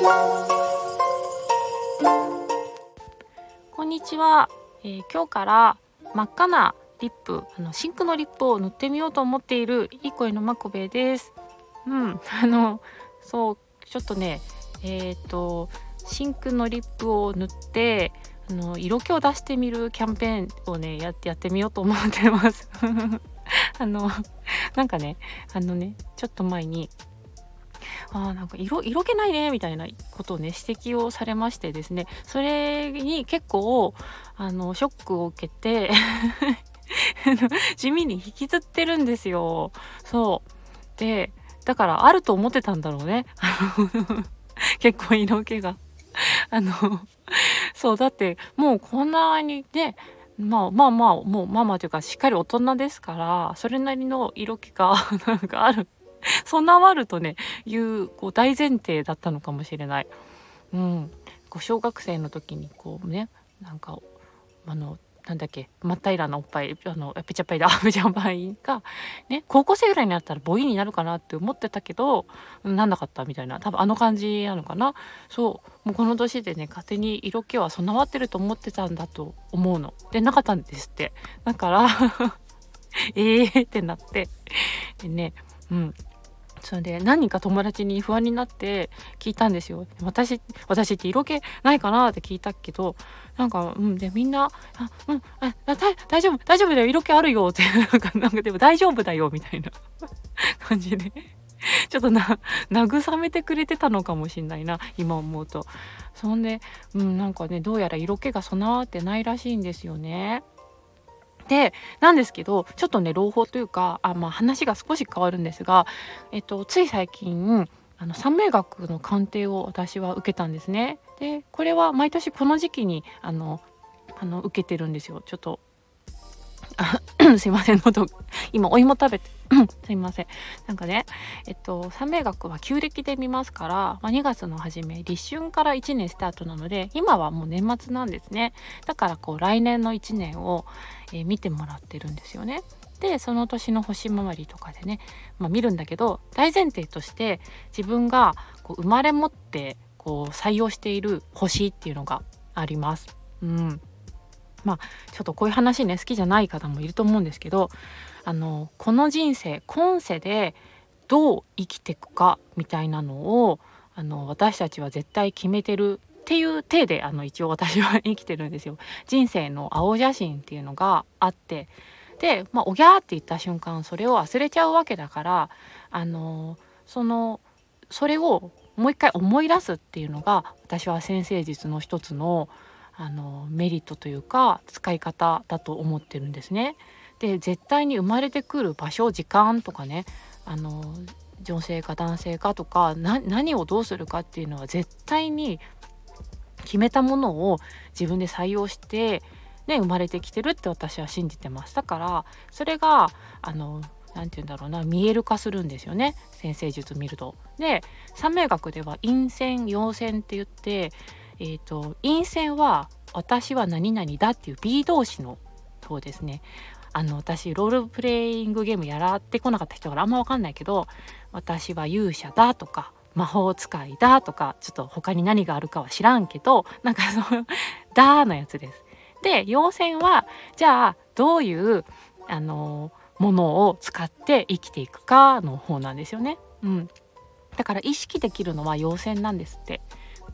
こんにちは、えー、今日から真っ赤なリップあの真紅のリップを塗ってみようと思っているいい声のまこべです。うんあのそうちょっとねえっ、ー、と真紅のリップを塗ってあの色気を出してみるキャンペーンをねやってやってみようと思ってます。あのなんかねあのねちょっと前にあなんか色色気ないねみたいなことをね指摘をされましてですね。それに結構あのショックを受けて 地味に引きずってるんですよ。そう。でだからあると思ってたんだろうね。結構色気が。あのそうだってもうこんなにねまあまあまあもうママというかしっかり大人ですからそれなりの色気が なんかある。備わるとねいうこう大前提だったのかもしれない。うん、こう小学生の時にこうねなんかあのなんだっけ真っ平らなおっぱいあのペチャパイだペチャパイがね高校生ぐらいになったら母音になるかなって思ってたけどなんなかったみたいな。多分あの感じなのかな。そう。もうこの年でね勝手に色気は備わってると思ってたんだと思うの。でなかったんですって。だから ええってなって。でねうん。それで何人か友達に不安になって聞いたんですよ。私、私って色気ないかなって聞いたけど、なんか、うん、で、みんな、あ、うん、あ、だ大丈夫、大丈夫だよ、色気あるよって、なんか、なんかでも大丈夫だよ、みたいな 感じで。ちょっとな、慰めてくれてたのかもしんないな、今思うと。そんで、うん、なんかね、どうやら色気が備わってないらしいんですよね。でなんですけどちょっとね朗報というかあ、まあ、話が少し変わるんですが、えっと、つい最近あの三名学の鑑定を私は受けたんですね。でこれは毎年この時期にあのあの受けてるんですよ。ちょっとすいません喉。今お芋食べて。すいません。なんかねえっと三名学は旧暦で見ますから、まあ、2月の初め立春から1年スタートなので今はもう年末なんですね。だからこう来年の1年を、えー、見てもらってるんですよね。でその年の星回りとかでね、まあ、見るんだけど大前提として自分がこう生まれ持ってこう採用している星っていうのがあります。うん、まあちょっとこういう話ね好きじゃない方もいると思うんですけどあのこの人生今世でどう生きていくかみたいなのをあの私たちは絶対決めてるっていう体であの一応私は生きてるんですよ。人生の青写真っていうのがあってで、まあ、おぎゃーって言った瞬間それを忘れちゃうわけだからあのそのそれをもう一回思い出すっていうのが私は先生術の一つのあのメリットというか使い方だと思ってるんですね。で絶対に生まれてくる場所時間とかねあの女性か男性かとか何をどうするかっていうのは絶対に決めたものを自分で採用して、ね、生まれてきてるって私は信じてますだからそれがあの何て言うんだろうな見える化するんですよね先生術見ると。で三名学では陰線陽線って言ってえーと、陰線は私は何々だっていう B 動詞の方ですね。あの私ロールプレイングゲームやらってこなかった人からあんま分かんないけど私は勇者だとか魔法使いだとかちょっと他に何があるかは知らんけどなんかその「だ」のやつです。で陽線はじゃあどういうあのものを使って生きていくかの方なんですよね。うん、だから意識できるのは陽線なんですって。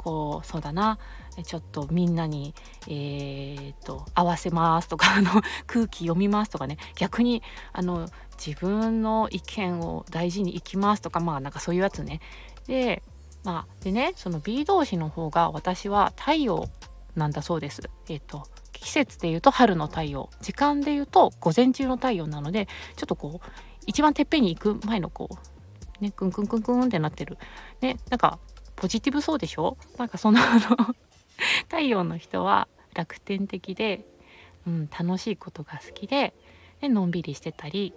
こうそうだなちょっとみんなに、えーと、合わせますとか あの空気読みますとかね逆にあの自分の意見を大事にいきますとかまあなんかそういうやつね。でまあでねその B 動詞の方が私は太陽なんだそうです。えっ、と季節で言うと春の太陽時間で言うと午前中の太陽なのでちょっとこう一番てっぺんに行く前のこうねクンクンクンクンってなってるねなんかポジティブそうでしょ？なんかその あの太陽の人は楽天的で、うん、楽しいことが好きででのんびりしてたり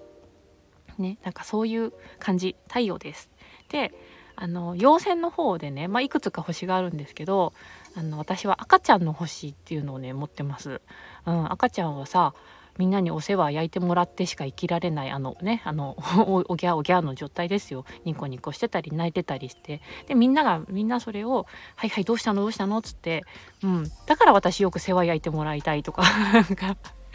ねなんかそういう感じ太陽です。であの陽線の方でね、まあ、いくつか星があるんですけどあの私は赤ちゃんの星っていうのをね持ってます。うん、赤ちゃんはさみんなにお世話焼いてもらってしか生きられないあのねあの おぎゃおぎゃの状態ですよ。ニコニコしてたり泣いてたりして。でみんながみんなそれを「はいはいどうしたの？どうしたの?」っつって、うん、だから私よく世話焼いてもらいたいとか。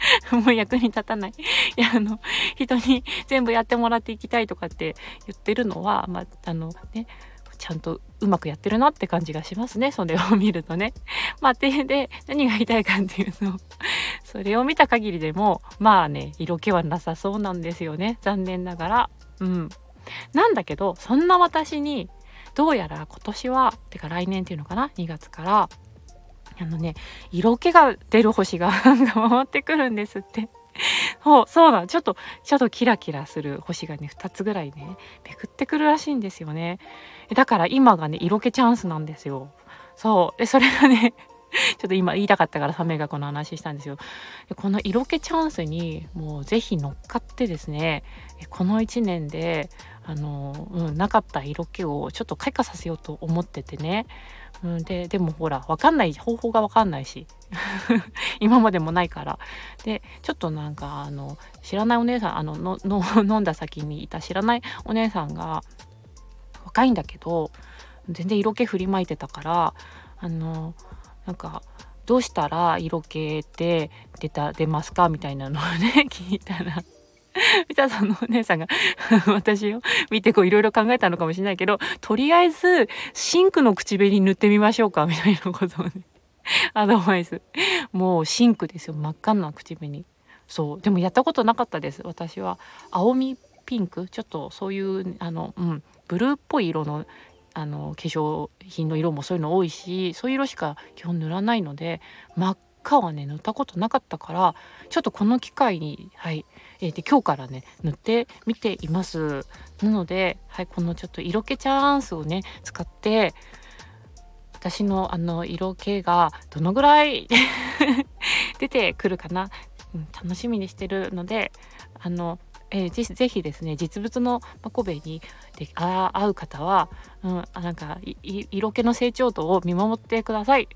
もう役に立たない。いやあの人に全部やってもらっていきたいとかって言ってるのは、まあ、あのねちゃんとうまくやってるなって感じがしますねそれを見るとね。まあ、でで何が言いたいかっていうと それを見た限りでもまあね色気はなさそうなんですよね残念ながら。うん、なんだけどそんな私にどうやら今年はてか来年っていうのかな？2月からあのね色気が出る星 が回ってくるんですって。そうそうなのちょっとちょっとキラキラする星がね2つぐらいねめくってくるらしいんですよね。だから今がね色気チャンスなんですよ。そう。でそれがね ちょっと今言いたかったからサメがこの話したんですよ。この色気チャンスにもう是非乗っかってですねこの1年であの、うん、なかった色気をちょっと開花させようと思っててね。うん、ででもほら分かんない方法が分かんないし。今までもないから。でちょっとなんかあの知らないお姉さんあののの飲んだ先にいた知らないお姉さんが若いんだけど全然色気振りまいてたからあのなんかどうしたら色気って出た出ますかみたいなのをね 聞いたらみたさんのお姉さんが 私を見てこういろいろ考えたのかもしれないけどとりあえずシンクの口紅塗ってみましょうかみたいなことをね アドバイス。もうシンクですよ。真っ赤な口紅。そう。でもやったことなかったです。私は。青みピンク？ちょっとそういうあの、うん、ブルーっぽい色のあの化粧品の色もそういうの多いしそういう色しか基本塗らないので真っ赤はね塗ったことなかったからちょっとこの機会にはいえー、で今日からね塗ってみていますなので、はい、このちょっと色気チャンスをね使って私のあの色気がどのぐらい 出てくるかな、うん、楽しみにしてるのであのえー、ぜぜひですね実物のマコベにで会う方は、うん、なんか色気の成長度を見守ってください。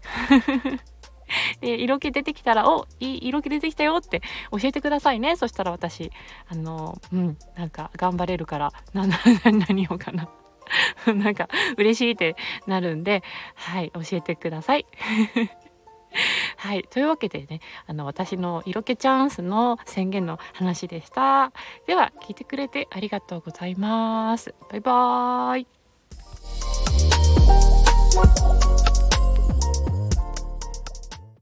で 色気出てきたら「おいい色気出てきたよ」って教えてくださいねそしたら私あのうんなんか頑張れるからな 何をかな なんか嬉しいってなるんではい教えてください。はい。というわけでね、あの、私の色気チャンスの宣言の話でした。では、聞いてくれてありがとうございます。バイバーイ。